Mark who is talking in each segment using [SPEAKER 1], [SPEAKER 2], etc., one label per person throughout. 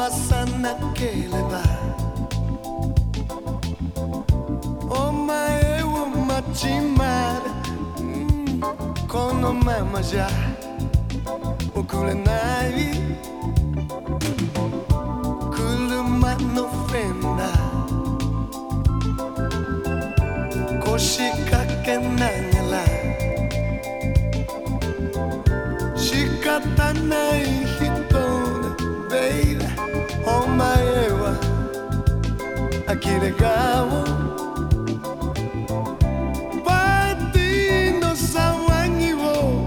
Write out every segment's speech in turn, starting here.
[SPEAKER 1] uma naquele bar. Oma eu uma timar, mm, kono mama já, o kurenai. Kuruma no fenda, koshi kakenai nela. Shikata nai hito, baby. aquí dejamos. Batindo sawangiwo,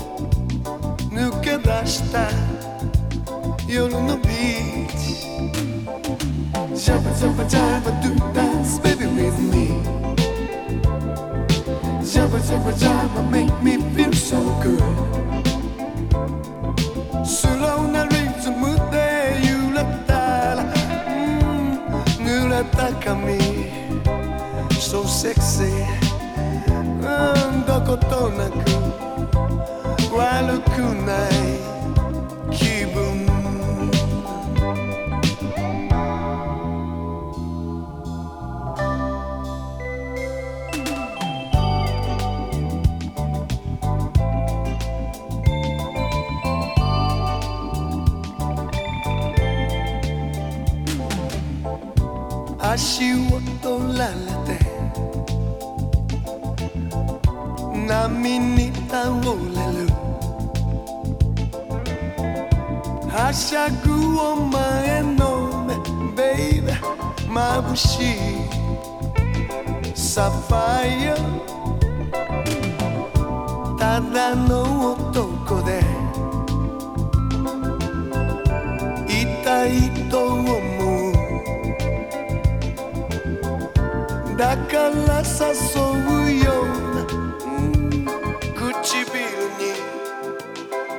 [SPEAKER 1] no que eu não beat. Jump, jump, jump, do dance, baby, with me. Jump, jump, jump, make me feel so good. Like me So sexy、うん、どことなく悪くない足を取られて波に倒れるはしゃぐお前の目ベイベ眩しいサファイアただの男でいたいと思うだから誘うような、うん、唇に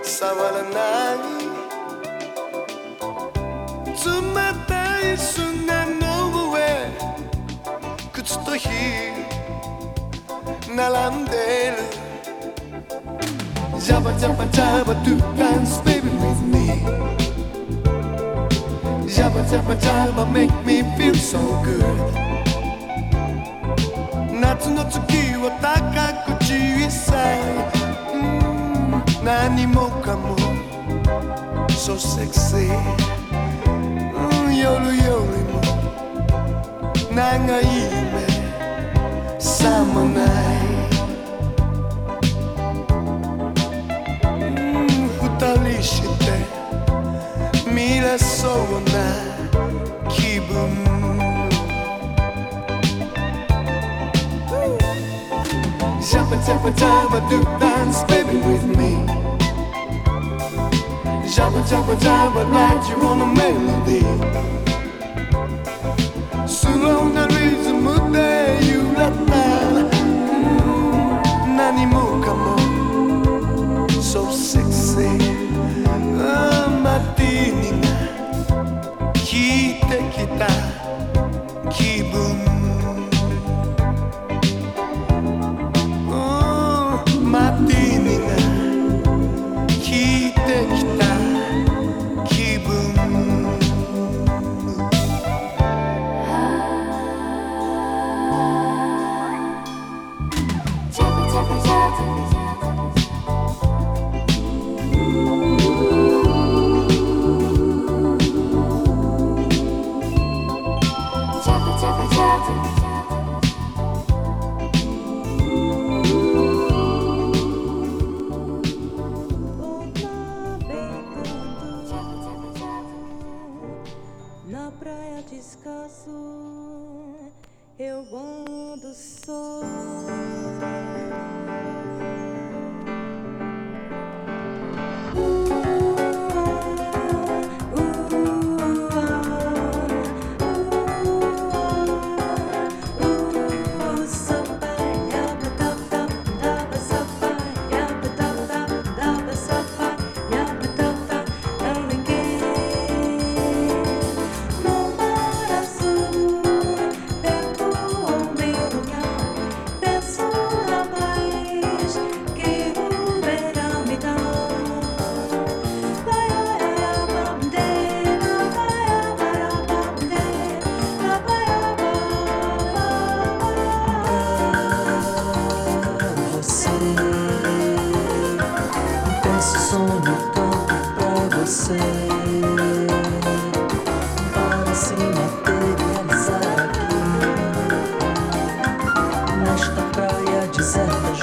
[SPEAKER 1] 触らない冷たい砂の上靴とヒール並んでるジャバジャバジャバ do dance baby with me ジャバジャバジャバ make me feel so good 夏の月は高く小さい、うん、何もかも。So sexy、うん、夜よりも長い夢さもない、二人して。見れそうな。every time I do dance, baby, with me. Jump and jump and jump, I'd you on a melody. Soon on the reason, mood day, you let me.
[SPEAKER 2] myself.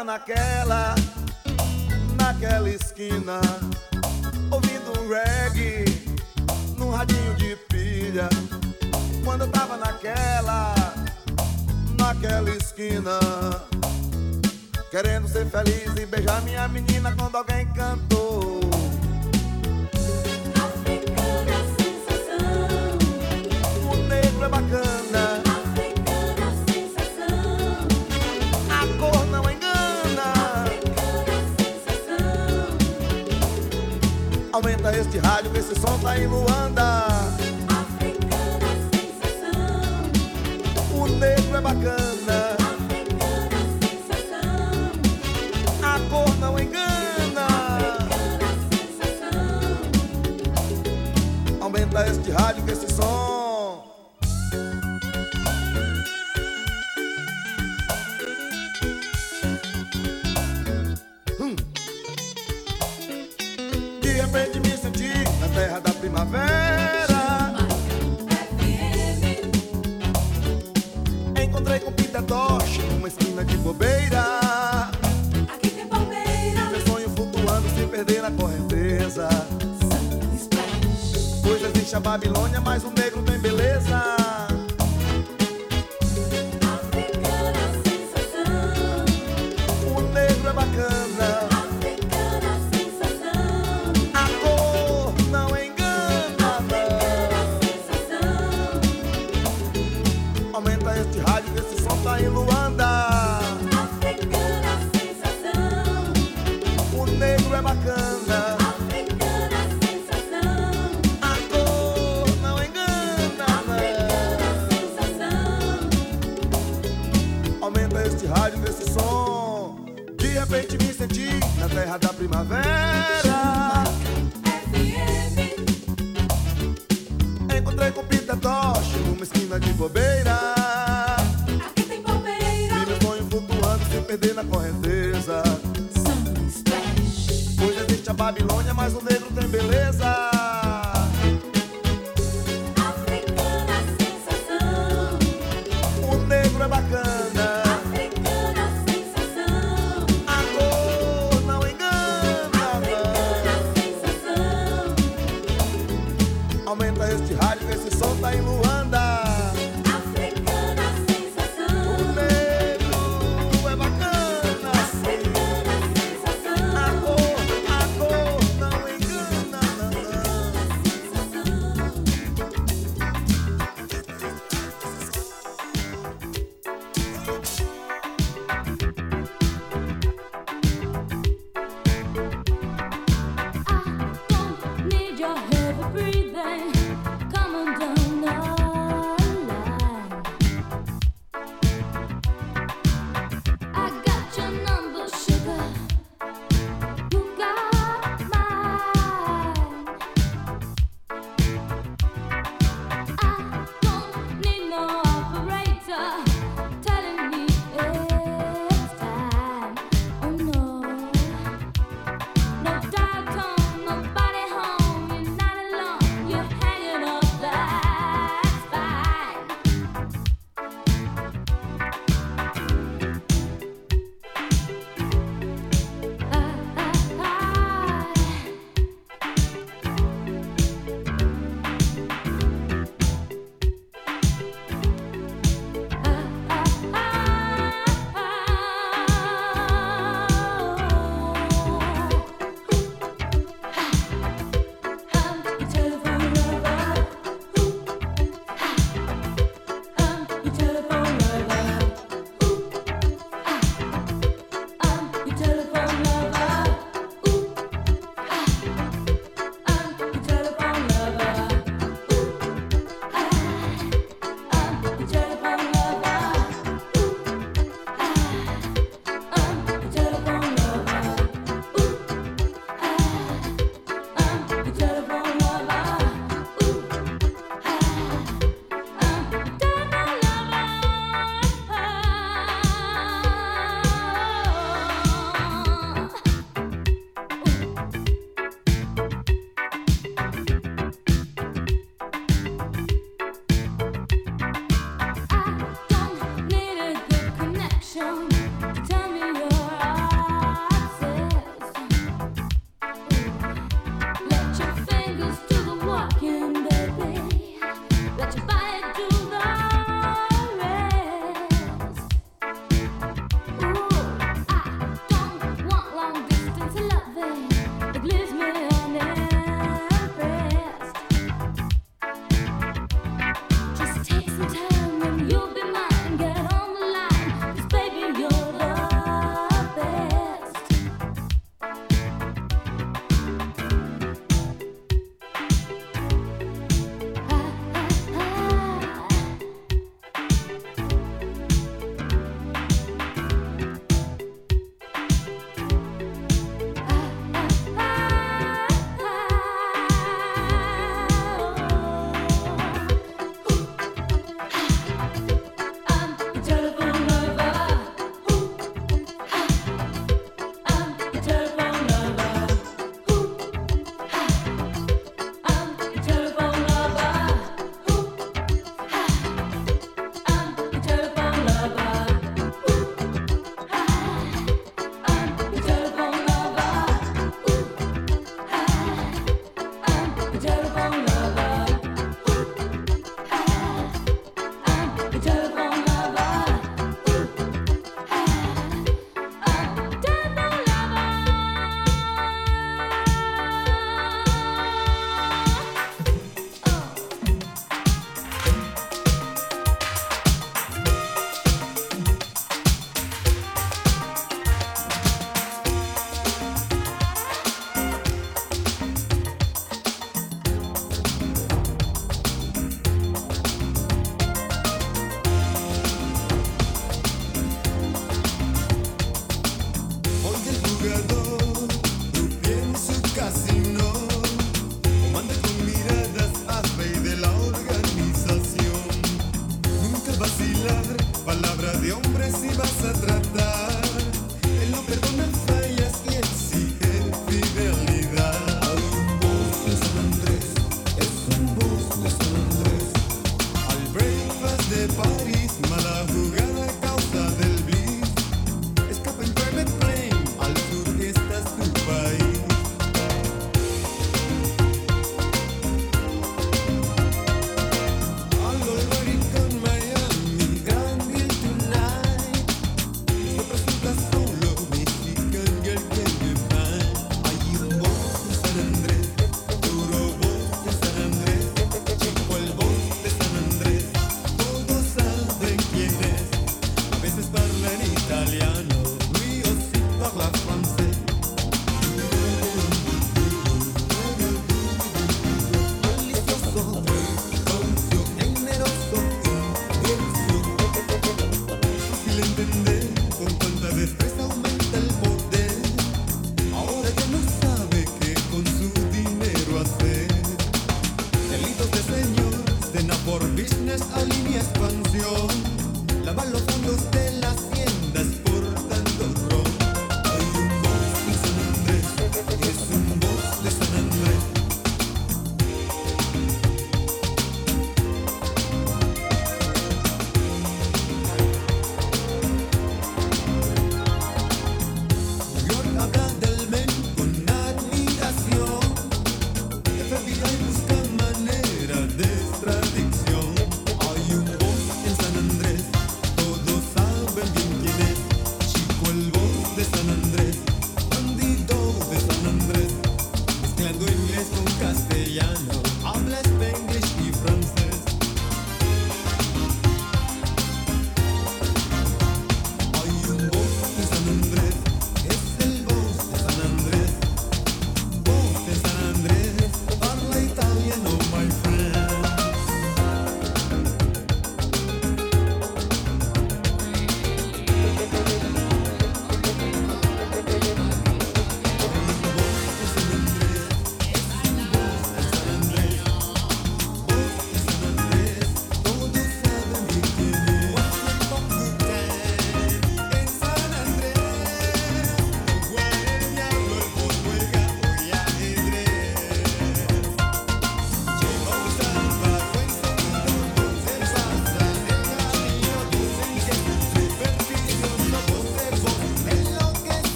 [SPEAKER 1] Tava naquela, naquela esquina, ouvindo um reggae num radinho de pilha. Quando eu tava naquela, naquela esquina, querendo ser feliz e beijar minha menina quando alguém cantou. Rádio, esse som tá em Luanda.
[SPEAKER 2] Aqui tem palmeira,
[SPEAKER 1] Vive o sonho flutuando, sem perder na correnteza.
[SPEAKER 2] Sun Splash.
[SPEAKER 1] Hoje existe a Babilônia, mas o negro tem beleza.